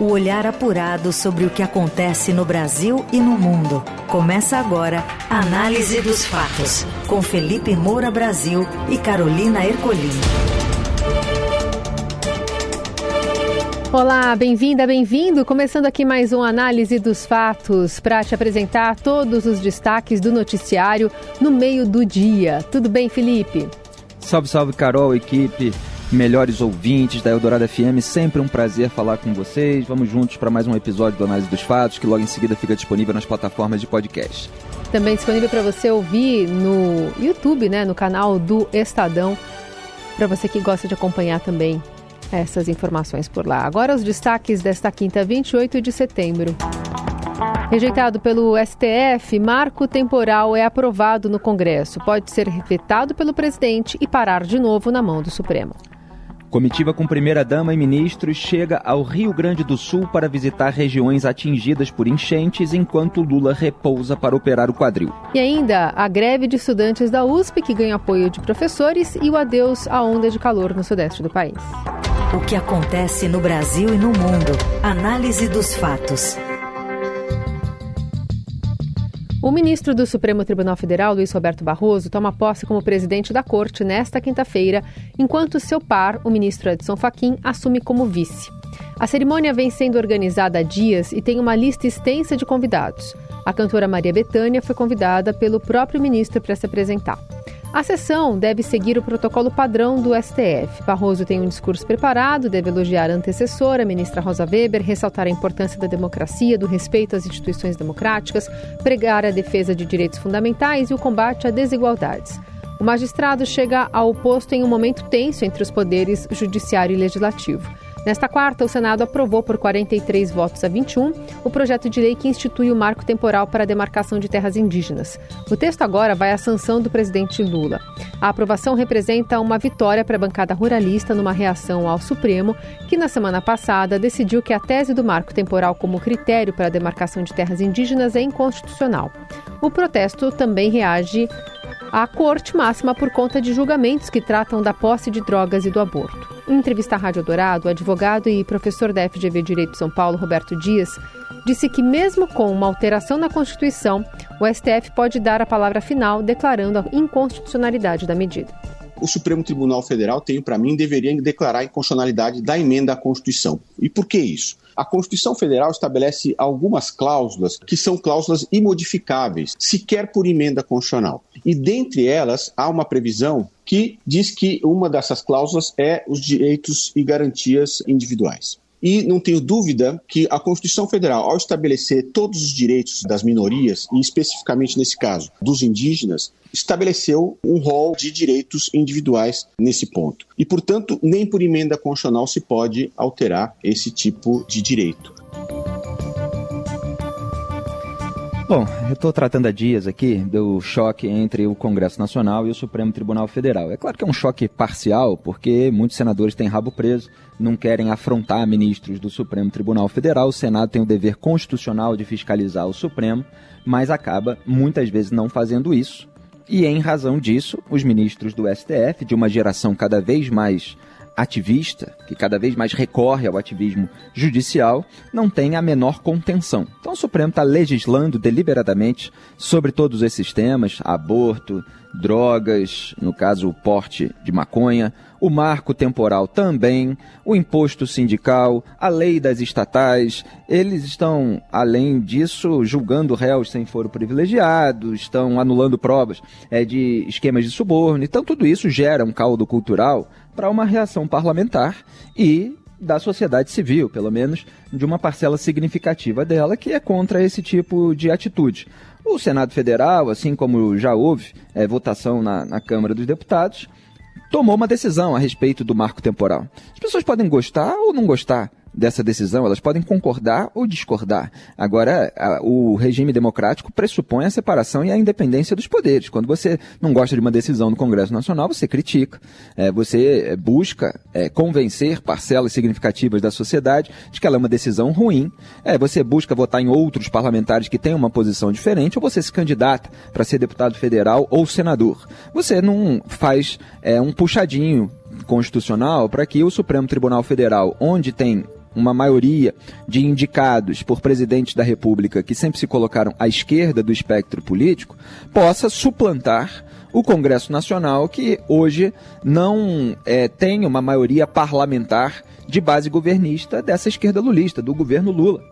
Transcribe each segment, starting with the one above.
O olhar apurado sobre o que acontece no Brasil e no mundo. Começa agora a Análise dos Fatos, com Felipe Moura Brasil e Carolina Ercolim. Olá, bem-vinda, bem-vindo. Começando aqui mais uma análise dos fatos para te apresentar todos os destaques do noticiário no meio do dia. Tudo bem, Felipe? Salve, salve, Carol, equipe melhores ouvintes da Eldorado FM. Sempre um prazer falar com vocês. Vamos juntos para mais um episódio do Análise dos Fatos, que logo em seguida fica disponível nas plataformas de podcast. Também disponível para você ouvir no YouTube, né, no canal do Estadão, para você que gosta de acompanhar também essas informações por lá. Agora os destaques desta quinta, 28 de setembro. Rejeitado pelo STF, marco temporal é aprovado no Congresso. Pode ser vetado pelo presidente e parar de novo na mão do Supremo. Comitiva com primeira-dama e ministros chega ao Rio Grande do Sul para visitar regiões atingidas por enchentes enquanto Lula repousa para operar o quadril. E ainda a greve de estudantes da USP que ganha apoio de professores e o adeus à onda de calor no sudeste do país. O que acontece no Brasil e no mundo. Análise dos fatos. O ministro do Supremo Tribunal Federal, Luiz Roberto Barroso, toma posse como presidente da corte nesta quinta-feira, enquanto seu par, o ministro Edson Fachin, assume como vice. A cerimônia vem sendo organizada há dias e tem uma lista extensa de convidados. A cantora Maria Bethânia foi convidada pelo próprio ministro para se apresentar. A sessão deve seguir o protocolo padrão do STF. Barroso tem um discurso preparado, deve elogiar a antecessora, a ministra Rosa Weber, ressaltar a importância da democracia, do respeito às instituições democráticas, pregar a defesa de direitos fundamentais e o combate a desigualdades. O magistrado chega ao posto em um momento tenso entre os poderes judiciário e legislativo. Nesta quarta, o Senado aprovou por 43 votos a 21 o projeto de lei que institui o marco temporal para a demarcação de terras indígenas. O texto agora vai à sanção do presidente Lula. A aprovação representa uma vitória para a bancada ruralista numa reação ao Supremo, que na semana passada decidiu que a tese do marco temporal como critério para a demarcação de terras indígenas é inconstitucional. O protesto também reage à Corte Máxima por conta de julgamentos que tratam da posse de drogas e do aborto. Em entrevista à Rádio Dourado, o advogado e professor da FGV Direito de São Paulo, Roberto Dias, disse que, mesmo com uma alteração na Constituição, o STF pode dar a palavra final declarando a inconstitucionalidade da medida o Supremo Tribunal Federal, tenho para mim, deveria declarar a inconstitucionalidade da emenda à Constituição. E por que isso? A Constituição Federal estabelece algumas cláusulas que são cláusulas imodificáveis, sequer por emenda constitucional. E dentre elas há uma previsão que diz que uma dessas cláusulas é os direitos e garantias individuais. E não tenho dúvida que a Constituição Federal, ao estabelecer todos os direitos das minorias, e especificamente nesse caso dos indígenas, estabeleceu um rol de direitos individuais nesse ponto. E, portanto, nem por emenda constitucional se pode alterar esse tipo de direito. Bom, eu estou tratando há dias aqui do choque entre o Congresso Nacional e o Supremo Tribunal Federal. É claro que é um choque parcial, porque muitos senadores têm rabo preso, não querem afrontar ministros do Supremo Tribunal Federal. O Senado tem o dever constitucional de fiscalizar o Supremo, mas acaba muitas vezes não fazendo isso. E em razão disso, os ministros do STF, de uma geração cada vez mais ativista, que cada vez mais recorre ao ativismo judicial, não tem a menor contenção. Então o Supremo está legislando deliberadamente sobre todos esses temas: aborto, drogas, no caso o porte de maconha, o marco temporal também, o imposto sindical, a lei das estatais. Eles estão, além disso, julgando réus sem foro privilegiado, estão anulando provas é, de esquemas de suborno. Então, tudo isso gera um caldo cultural para uma reação parlamentar e da sociedade civil, pelo menos de uma parcela significativa dela, que é contra esse tipo de atitude. O Senado Federal, assim como já houve é, votação na, na Câmara dos Deputados, tomou uma decisão a respeito do marco temporal. As pessoas podem gostar ou não gostar dessa decisão, elas podem concordar ou discordar. Agora, a, o regime democrático pressupõe a separação e a independência dos poderes. Quando você não gosta de uma decisão do Congresso Nacional, você critica, é, você é, busca é, convencer parcelas significativas da sociedade de que ela é uma decisão ruim, é, você busca votar em outros parlamentares que têm uma posição diferente, ou você se candidata para ser deputado federal ou senador. Você não faz é, um puxadinho constitucional para que o Supremo Tribunal Federal, onde tem uma maioria de indicados por presidentes da República que sempre se colocaram à esquerda do espectro político, possa suplantar o Congresso Nacional, que hoje não é, tem uma maioria parlamentar de base governista dessa esquerda lulista, do governo Lula.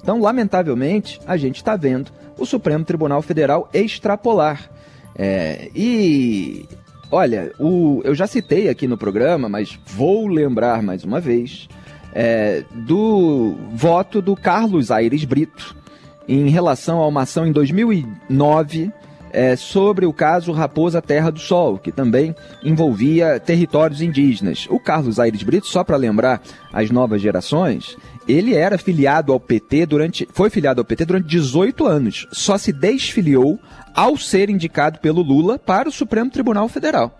Então, lamentavelmente, a gente está vendo o Supremo Tribunal Federal extrapolar. É, e, olha, o, eu já citei aqui no programa, mas vou lembrar mais uma vez, é, do voto do Carlos Aires Brito em relação a uma ação em 2009 é, sobre o caso Raposa Terra do Sol, que também envolvia territórios indígenas. O Carlos Aires Brito, só para lembrar as novas gerações, ele era filiado ao PT durante. foi filiado ao PT durante 18 anos. Só se desfiliou ao ser indicado pelo Lula para o Supremo Tribunal Federal.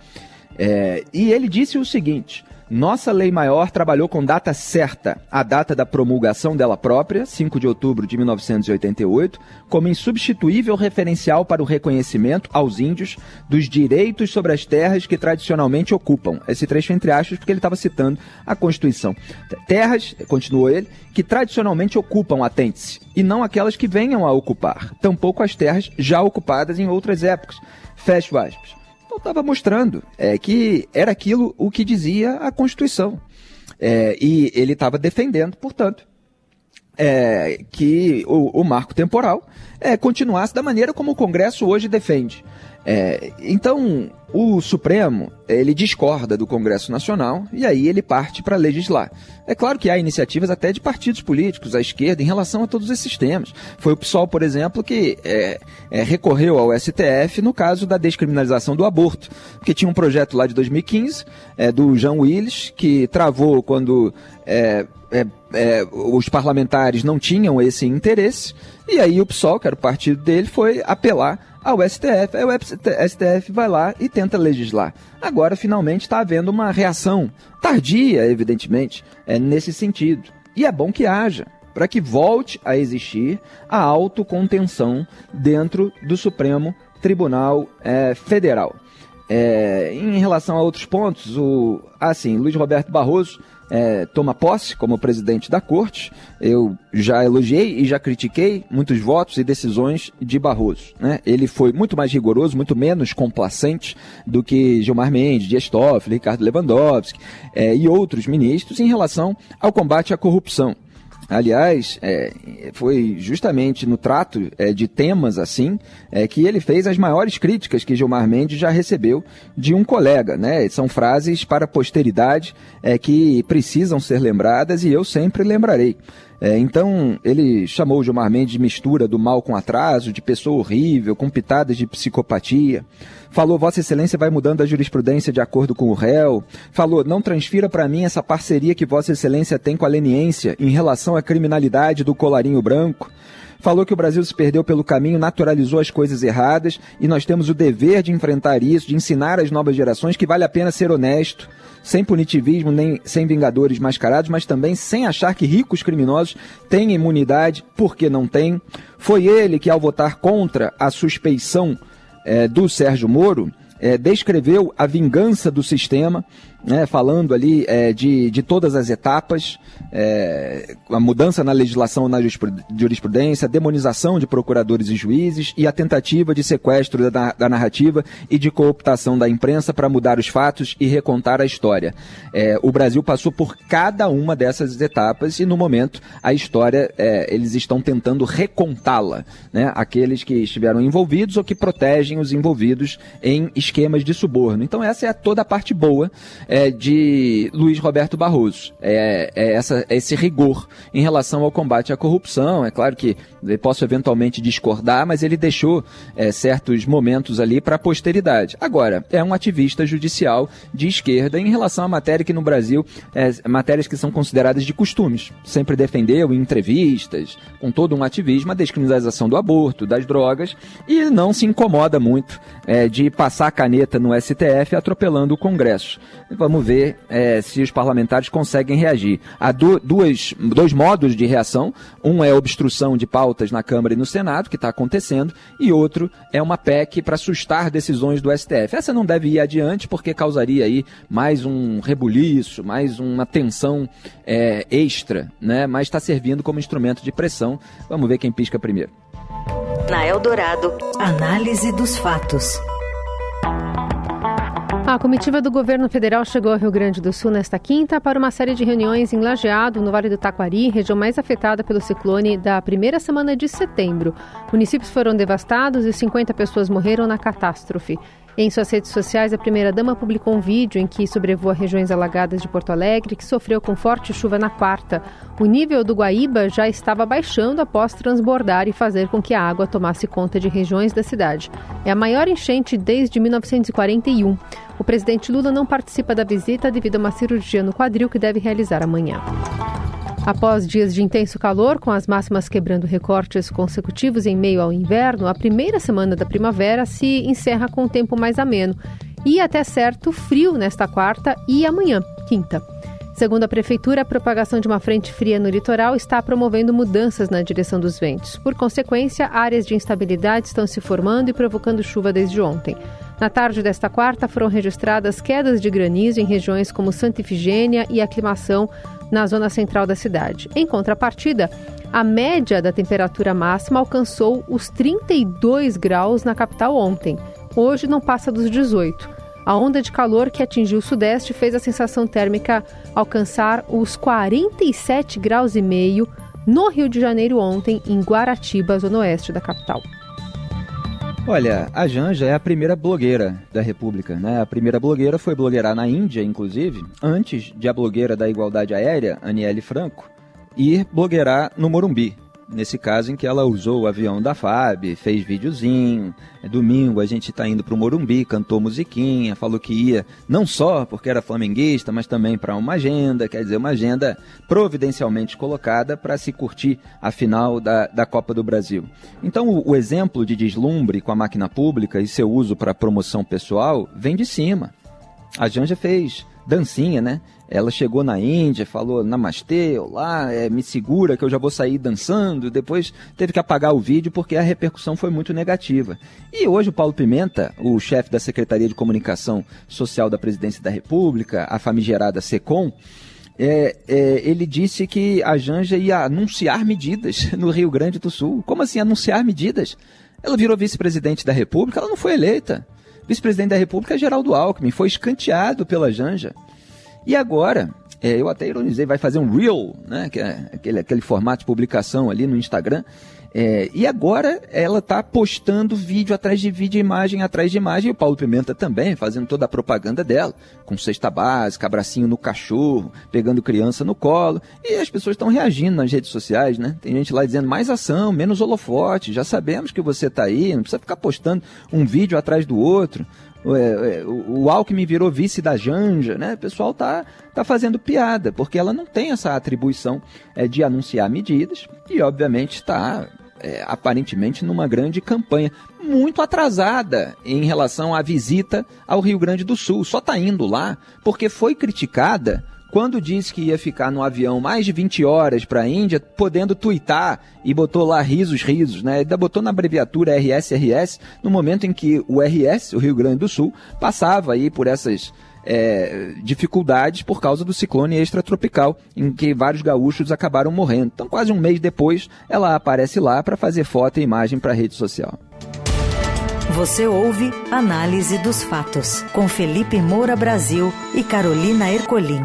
É, e ele disse o seguinte: nossa lei maior trabalhou com data certa, a data da promulgação dela própria, 5 de outubro de 1988, como insubstituível referencial para o reconhecimento aos índios dos direitos sobre as terras que tradicionalmente ocupam. Esse trecho entre aspas porque ele estava citando a Constituição. Terras, continuou ele, que tradicionalmente ocupam, atente-se, e não aquelas que venham a ocupar, tampouco as terras já ocupadas em outras épocas. Fecho aspas estava mostrando é, que era aquilo o que dizia a Constituição. É, e ele estava defendendo, portanto, é, que o, o, marco temporal é, continuasse da maneira como o Congresso hoje defende. É, então, o Supremo, ele discorda do Congresso Nacional e aí ele parte para legislar. É claro que há iniciativas até de partidos políticos à esquerda em relação a todos esses temas. Foi o PSOL, por exemplo, que é, é, recorreu ao STF no caso da descriminalização do aborto, porque tinha um projeto lá de 2015 é, do Jean Willis que travou quando é, é, é, os parlamentares não tinham esse interesse, e aí o PSOL, que era o partido dele, foi apelar ao STF. Aí o STF vai lá e tenta legislar. Agora, finalmente, está havendo uma reação tardia, evidentemente, é, nesse sentido. E é bom que haja, para que volte a existir a autocontenção dentro do Supremo Tribunal é, Federal. É, em relação a outros pontos, o assim, Luiz Roberto Barroso é, toma posse como presidente da corte. Eu já elogiei e já critiquei muitos votos e decisões de Barroso. Né? Ele foi muito mais rigoroso, muito menos complacente do que Gilmar Mendes, Dias Toffoli, Ricardo Lewandowski é, e outros ministros em relação ao combate à corrupção. Aliás, é, foi justamente no trato é, de temas assim é, que ele fez as maiores críticas que Gilmar Mendes já recebeu de um colega. Né? São frases para a posteridade é, que precisam ser lembradas e eu sempre lembrarei. É, então, ele chamou Gilmar Mendes de mistura do mal com atraso, de pessoa horrível, com pitadas de psicopatia. Falou, Vossa Excelência vai mudando a jurisprudência de acordo com o réu. Falou, não transfira para mim essa parceria que Vossa Excelência tem com a leniência em relação à criminalidade do colarinho branco falou que o Brasil se perdeu pelo caminho, naturalizou as coisas erradas e nós temos o dever de enfrentar isso, de ensinar às novas gerações que vale a pena ser honesto, sem punitivismo, nem sem vingadores mascarados, mas também sem achar que ricos criminosos têm imunidade, porque não têm. Foi ele que, ao votar contra a suspeição é, do Sérgio Moro, é, descreveu a vingança do sistema né, falando ali é, de, de todas as etapas, é, a mudança na legislação na jurisprudência, a demonização de procuradores e juízes e a tentativa de sequestro da, da narrativa e de cooptação da imprensa para mudar os fatos e recontar a história. É, o Brasil passou por cada uma dessas etapas e no momento a história é, eles estão tentando recontá-la, né, aqueles que estiveram envolvidos ou que protegem os envolvidos em esquemas de suborno. Então essa é toda a parte boa é, de Luiz Roberto Barroso. É, é essa, esse rigor em relação ao combate à corrupção. É claro que posso eventualmente discordar, mas ele deixou é, certos momentos ali para a posteridade. Agora, é um ativista judicial de esquerda em relação à matéria que no Brasil, é, matérias que são consideradas de costumes. Sempre defendeu em entrevistas, com todo um ativismo, a descriminalização do aborto, das drogas, e não se incomoda muito é, de passar a caneta no STF atropelando o Congresso Vamos ver é, se os parlamentares conseguem reagir. Há du duas, dois modos de reação. Um é obstrução de pautas na Câmara e no Senado, que está acontecendo, e outro é uma PEC para assustar decisões do STF. Essa não deve ir adiante porque causaria aí mais um rebuliço, mais uma tensão é, extra, né? mas está servindo como instrumento de pressão. Vamos ver quem pisca primeiro. Na Eldorado, análise dos fatos. A comitiva do governo federal chegou ao Rio Grande do Sul nesta quinta para uma série de reuniões em Lajeado, no Vale do Taquari, região mais afetada pelo ciclone da primeira semana de setembro. Municípios foram devastados e 50 pessoas morreram na catástrofe. Em suas redes sociais, a primeira-dama publicou um vídeo em que sobrevoa regiões alagadas de Porto Alegre, que sofreu com forte chuva na quarta. O nível do Guaíba já estava baixando após transbordar e fazer com que a água tomasse conta de regiões da cidade. É a maior enchente desde 1941. O presidente Lula não participa da visita devido a uma cirurgia no quadril que deve realizar amanhã. Após dias de intenso calor, com as máximas quebrando recortes consecutivos em meio ao inverno, a primeira semana da primavera se encerra com um tempo mais ameno e até certo frio nesta quarta e amanhã, quinta. Segundo a Prefeitura, a propagação de uma frente fria no litoral está promovendo mudanças na direção dos ventos. Por consequência, áreas de instabilidade estão se formando e provocando chuva desde ontem. Na tarde desta quarta, foram registradas quedas de granizo em regiões como Santa Ifigênia e Aclimação, na zona central da cidade. Em contrapartida, a média da temperatura máxima alcançou os 32 graus na capital ontem. Hoje não passa dos 18. A onda de calor que atingiu o sudeste fez a sensação térmica alcançar os 47 graus e meio no Rio de Janeiro ontem, em Guaratiba, zona oeste da capital. Olha, a Janja é a primeira blogueira da República, né? A primeira blogueira foi blogueirar na Índia, inclusive, antes de a blogueira da igualdade aérea, Aniele Franco, ir blogueirar no Morumbi, nesse caso em que ela usou o avião da FAB, fez videozinho. É domingo a gente está indo para o Morumbi, cantou musiquinha, falou que ia não só porque era flamenguista, mas também para uma agenda, quer dizer, uma agenda providencialmente colocada para se curtir a final da, da Copa do Brasil. Então o, o exemplo de deslumbre com a máquina pública e seu uso para promoção pessoal vem de cima. A Janja fez dancinha, né? Ela chegou na Índia, falou namastê, olá, é, me segura que eu já vou sair dançando. Depois teve que apagar o vídeo porque a repercussão foi muito negativa. E hoje o Paulo Pimenta, o chefe da Secretaria de Comunicação Social da Presidência da República, a famigerada SECOM, é, é, ele disse que a Janja ia anunciar medidas no Rio Grande do Sul. Como assim anunciar medidas? Ela virou vice-presidente da República, ela não foi eleita. Vice-presidente da República é Geraldo Alckmin, foi escanteado pela Janja. E agora, é, eu até ironizei, vai fazer um Reel, né, que é aquele, aquele formato de publicação ali no Instagram. É, e agora ela está postando vídeo atrás de vídeo, imagem atrás de imagem, e o Paulo Pimenta também, fazendo toda a propaganda dela, com cesta básica, abracinho no cachorro, pegando criança no colo, e as pessoas estão reagindo nas redes sociais, né? Tem gente lá dizendo mais ação, menos holofote, já sabemos que você está aí, não precisa ficar postando um vídeo atrás do outro. É, é, o, Alckmin virou vice da Janja, né? O pessoal tá, tá fazendo piada, porque ela não tem essa atribuição é, de anunciar medidas e, obviamente, está é, aparentemente numa grande campanha, muito atrasada em relação à visita ao Rio Grande do Sul. Só está indo lá porque foi criticada quando disse que ia ficar no avião mais de 20 horas para a Índia, podendo tuitar e botou lá risos, risos, né? Ainda botou na abreviatura RSRS no momento em que o RS, o Rio Grande do Sul, passava aí por essas é, dificuldades por causa do ciclone extratropical, em que vários gaúchos acabaram morrendo. Então, quase um mês depois, ela aparece lá para fazer foto e imagem para a rede social. Você ouve Análise dos Fatos, com Felipe Moura Brasil e Carolina Ercolim.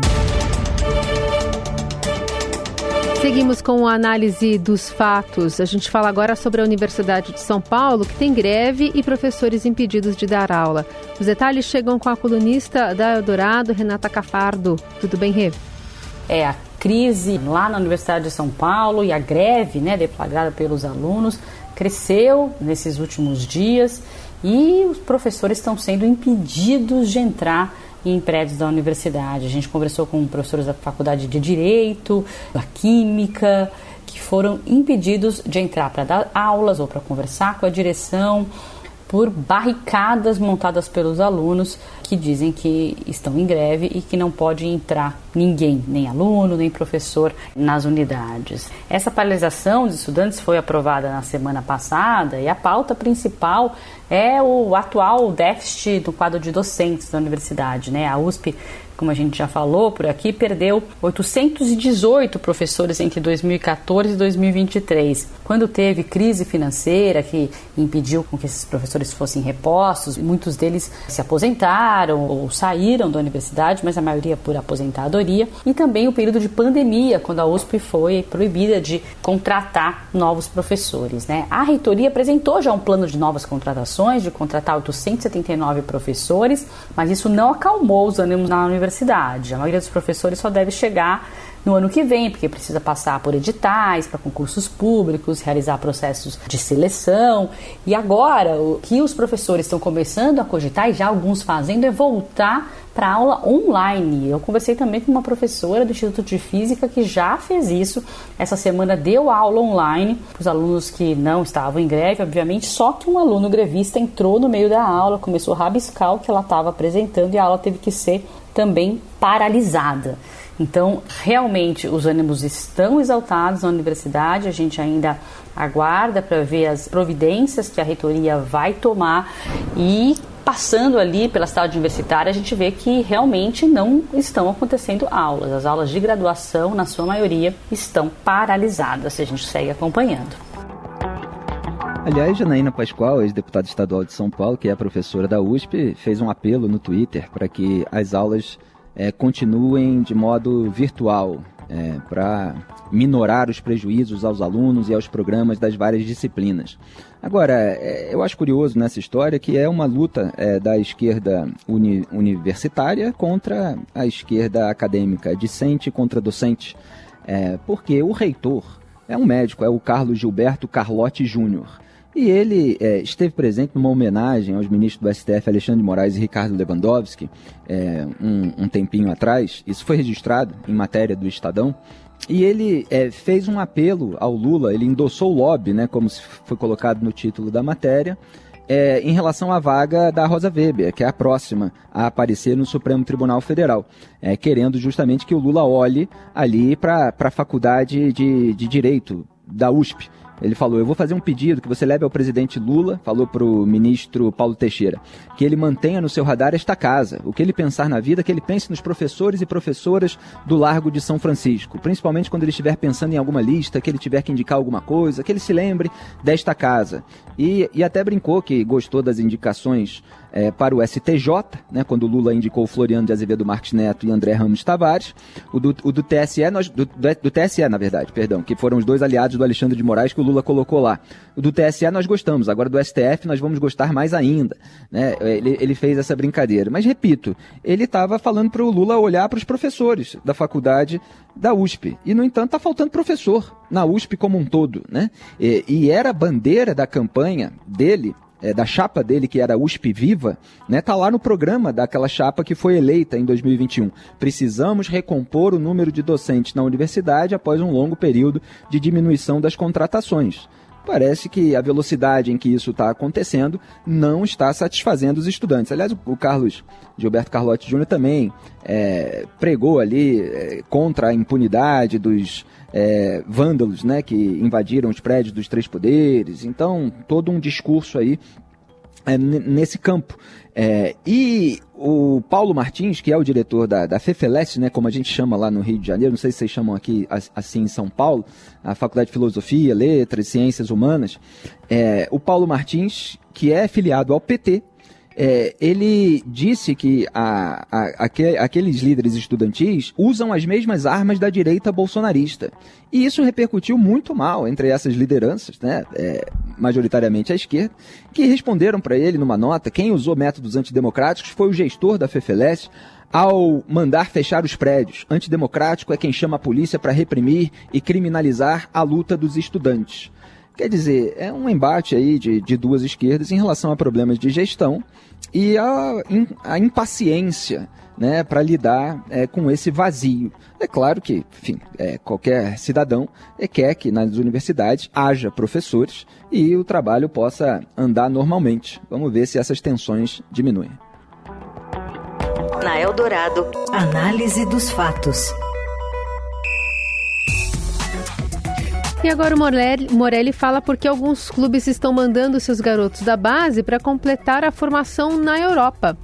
Seguimos com a análise dos fatos. A gente fala agora sobre a Universidade de São Paulo, que tem greve e professores impedidos de dar aula. Os detalhes chegam com a colunista da Eldorado, Renata Cafardo. Tudo bem, Rê? É, a crise lá na Universidade de São Paulo e a greve né, deflagrada pelos alunos cresceu nesses últimos dias e os professores estão sendo impedidos de entrar em prédios da universidade. A gente conversou com professores da Faculdade de Direito, da Química, que foram impedidos de entrar para dar aulas ou para conversar com a direção por barricadas montadas pelos alunos que dizem que estão em greve e que não pode entrar ninguém, nem aluno, nem professor nas unidades. Essa paralisação dos estudantes foi aprovada na semana passada e a pauta principal é o atual déficit do quadro de docentes da universidade, né? A USP como a gente já falou por aqui, perdeu 818 professores entre 2014 e 2023. Quando teve crise financeira que impediu que esses professores fossem repostos, muitos deles se aposentaram ou saíram da universidade, mas a maioria por aposentadoria, e também o período de pandemia, quando a USP foi proibida de contratar novos professores. Né? A reitoria apresentou já um plano de novas contratações, de contratar 879 professores, mas isso não acalmou os ânimos na universidade A maioria dos professores só deve chegar no ano que vem, porque precisa passar por editais, para concursos públicos, realizar processos de seleção. E agora, o que os professores estão começando a cogitar, e já alguns fazendo, é voltar para aula online. Eu conversei também com uma professora do Instituto de Física que já fez isso. Essa semana deu aula online para os alunos que não estavam em greve, obviamente, só que um aluno grevista entrou no meio da aula, começou a rabiscar o que ela estava apresentando e a aula teve que ser também paralisada. Então, realmente, os ânimos estão exaltados na universidade, a gente ainda aguarda para ver as providências que a reitoria vai tomar e passando ali pela cidade universitária, a gente vê que realmente não estão acontecendo aulas. As aulas de graduação, na sua maioria, estão paralisadas, se a gente segue acompanhando. Aliás, Janaína Pascoal, ex-deputada estadual de São Paulo, que é professora da USP, fez um apelo no Twitter para que as aulas é, continuem de modo virtual, é, para minorar os prejuízos aos alunos e aos programas das várias disciplinas. Agora, é, eu acho curioso nessa história que é uma luta é, da esquerda uni universitária contra a esquerda acadêmica, discente contra docente, é, porque o reitor é um médico, é o Carlos Gilberto Carlotti Júnior. E ele é, esteve presente numa homenagem aos ministros do STF Alexandre de Moraes e Ricardo Lewandowski é, um, um, tempinho atrás. Isso foi registrado em matéria do Estadão. E ele é, fez um apelo ao Lula, ele endossou o lobby, né, como foi colocado no título da matéria, é, em relação à vaga da Rosa Weber, que é a próxima a aparecer no Supremo Tribunal Federal, é, querendo justamente que o Lula olhe ali para a faculdade de, de Direito da USP ele falou: Eu vou fazer um pedido que você leve ao presidente Lula, falou para o ministro Paulo Teixeira, que ele mantenha no seu radar esta casa. O que ele pensar na vida, que ele pense nos professores e professoras do Largo de São Francisco, principalmente quando ele estiver pensando em alguma lista, que ele tiver que indicar alguma coisa, que ele se lembre desta casa. E, e até brincou que gostou das indicações é, para o STJ, né, quando Lula indicou Floriano de Azevedo Marques Neto e André Ramos Tavares, o do, o do TSE, nós, do, do, TSE, na verdade, perdão, que foram os dois aliados do Alexandre de Moraes que o Lula colocou lá. O do TSE nós gostamos, agora do STF nós vamos gostar mais ainda. Né? Ele, ele fez essa brincadeira. Mas, repito, ele estava falando para o Lula olhar para os professores da faculdade da USP. E, no entanto, está faltando professor na USP como um todo. Né? E, e era a bandeira da campanha dele é, da chapa dele, que era USP Viva, né, tá lá no programa daquela chapa que foi eleita em 2021. Precisamos recompor o número de docentes na universidade após um longo período de diminuição das contratações. Parece que a velocidade em que isso está acontecendo não está satisfazendo os estudantes. Aliás, o Carlos Gilberto Carlotti Júnior também é, pregou ali é, contra a impunidade dos é, vândalos, né, que invadiram os prédios dos três poderes. Então, todo um discurso aí é, nesse campo. É, e o Paulo Martins, que é o diretor da, da FEFELES, né, como a gente chama lá no Rio de Janeiro, não sei se vocês chamam aqui assim em São Paulo, a Faculdade de Filosofia, Letras, Ciências Humanas, é, o Paulo Martins, que é filiado ao PT, é, ele disse que a, a, aqueles líderes estudantis usam as mesmas armas da direita bolsonarista. E isso repercutiu muito mal entre essas lideranças, né, é, majoritariamente à esquerda, que responderam para ele numa nota: quem usou métodos antidemocráticos foi o gestor da FEFELES, ao mandar fechar os prédios. Antidemocrático é quem chama a polícia para reprimir e criminalizar a luta dos estudantes. Quer dizer, é um embate aí de, de duas esquerdas em relação a problemas de gestão e a, a impaciência né, para lidar é, com esse vazio. É claro que, enfim, é, qualquer cidadão é, quer que nas universidades haja professores e o trabalho possa andar normalmente. Vamos ver se essas tensões diminuem. Na Eldorado, análise dos fatos. E agora o Morelli, Morelli fala porque alguns clubes estão mandando seus garotos da base para completar a formação na Europa.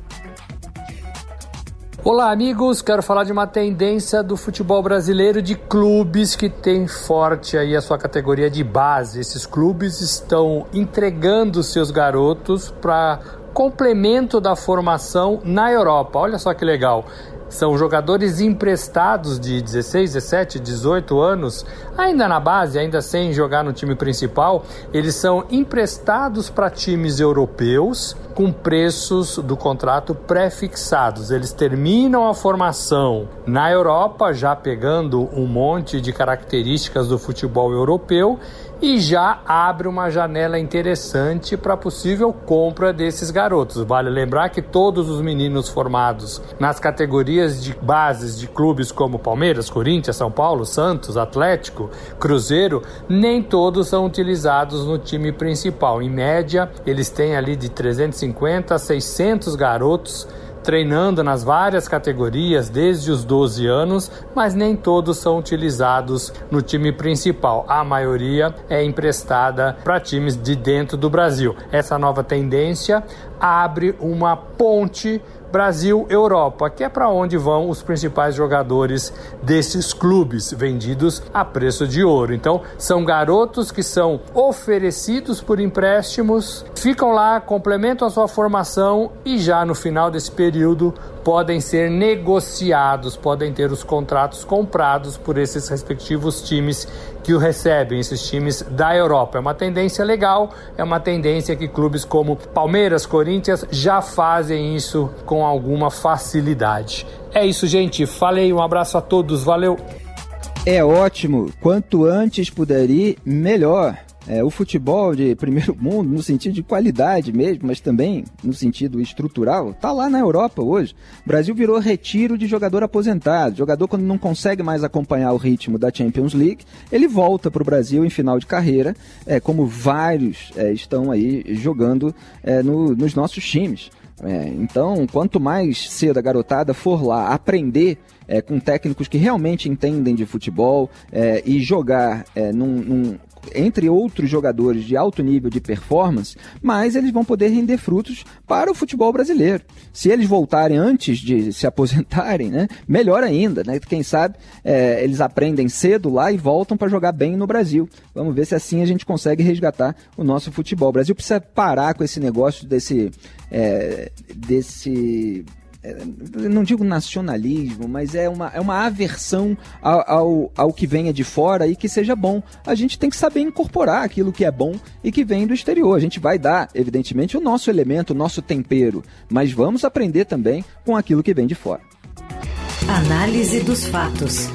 Olá, amigos. Quero falar de uma tendência do futebol brasileiro de clubes que tem forte aí a sua categoria de base. Esses clubes estão entregando seus garotos para complemento da formação na Europa. Olha só que legal. São jogadores emprestados de 16, 17, 18 anos, ainda na base, ainda sem jogar no time principal. Eles são emprestados para times europeus com preços do contrato pré-fixados. Eles terminam a formação na Europa, já pegando um monte de características do futebol europeu e já abre uma janela interessante para possível compra desses garotos. Vale lembrar que todos os meninos formados nas categorias de bases de clubes como Palmeiras, Corinthians, São Paulo, Santos, Atlético, Cruzeiro, nem todos são utilizados no time principal. Em média, eles têm ali de 350 a 600 garotos treinando nas várias categorias desde os 12 anos, mas nem todos são utilizados no time principal. A maioria é emprestada para times de dentro do Brasil. Essa nova tendência abre uma ponte Brasil-Europa, que é para onde vão os principais jogadores desses clubes, vendidos a preço de ouro. Então, são garotos que são oferecidos por empréstimos, ficam lá, complementam a sua formação e já no final desse período podem ser negociados, podem ter os contratos comprados por esses respectivos times que o recebem, esses times da Europa. É uma tendência legal, é uma tendência que clubes como Palmeiras, Corinthians já fazem isso com alguma facilidade. É isso, gente. Falei, um abraço a todos, valeu! É ótimo. Quanto antes puder ir, melhor é, o futebol de primeiro mundo, no sentido de qualidade mesmo, mas também no sentido estrutural, tá lá na Europa hoje. O Brasil virou retiro de jogador aposentado. Jogador, quando não consegue mais acompanhar o ritmo da Champions League, ele volta para o Brasil em final de carreira, é, como vários é, estão aí jogando é, no, nos nossos times. É, então, quanto mais cedo a garotada for lá aprender é, com técnicos que realmente entendem de futebol é, e jogar é, num, num, entre outros jogadores de alto nível de performance, mas eles vão poder render frutos para o futebol brasileiro. Se eles voltarem antes de se aposentarem, né, melhor ainda. Né? Quem sabe é, eles aprendem cedo lá e voltam para jogar bem no Brasil. Vamos ver se assim a gente consegue resgatar o nosso futebol. O Brasil precisa parar com esse negócio desse, é, desse não digo nacionalismo, mas é uma, é uma aversão ao, ao, ao, que venha de fora e que seja bom. A gente tem que saber incorporar aquilo que é bom e que vem do exterior. A gente vai dar, evidentemente, o nosso elemento, o nosso tempero, mas vamos aprender também com aquilo que vem de fora. Análise dos fatos.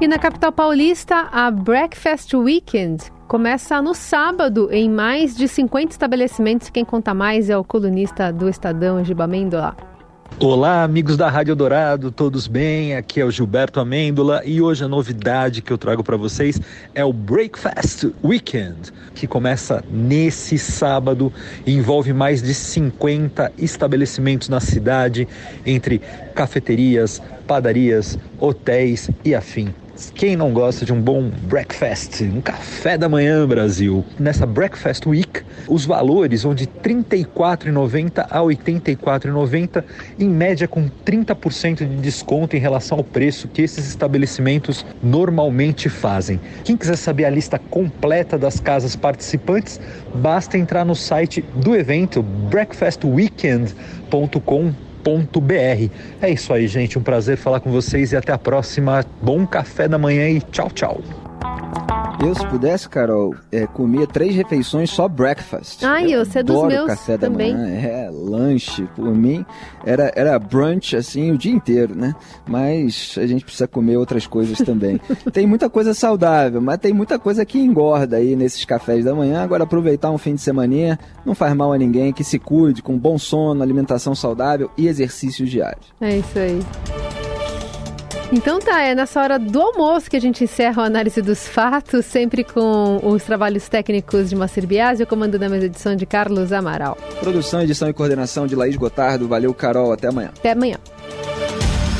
E na capital paulista, a Breakfast Weekend começa no sábado em mais de 50 estabelecimentos. Quem conta mais é o colunista do Estadão, Giba Mendola. Olá, amigos da Rádio Dourado, todos bem? Aqui é o Gilberto Amêndola e hoje a novidade que eu trago para vocês é o Breakfast Weekend, que começa nesse sábado e envolve mais de 50 estabelecimentos na cidade, entre cafeterias, padarias, hotéis e afim. Quem não gosta de um bom breakfast, um café da manhã, Brasil? Nessa Breakfast Week, os valores vão de R$ 34,90 a R$ 84,90, em média com 30% de desconto em relação ao preço que esses estabelecimentos normalmente fazem. Quem quiser saber a lista completa das casas participantes, basta entrar no site do evento breakfastweekend.com br É isso aí, gente. Um prazer falar com vocês e até a próxima. Bom café da manhã e tchau, tchau. Eu, se pudesse, Carol, é, comia três refeições só breakfast. Ai, eu, você é dos meus café também. da manhã, é, lanche. Por mim, era, era brunch, assim, o dia inteiro, né? Mas a gente precisa comer outras coisas também. tem muita coisa saudável, mas tem muita coisa que engorda aí nesses cafés da manhã. Agora, aproveitar um fim de semaninha não faz mal a ninguém. Que se cuide com bom sono, alimentação saudável e exercícios diários. É isso aí. Então tá, é nessa hora do almoço que a gente encerra a análise dos fatos, sempre com os trabalhos técnicos de Macir Biasi, o comando da mesa edição de Carlos Amaral. Produção, edição e coordenação de Laís Gotardo. Valeu, Carol. Até amanhã. Até amanhã.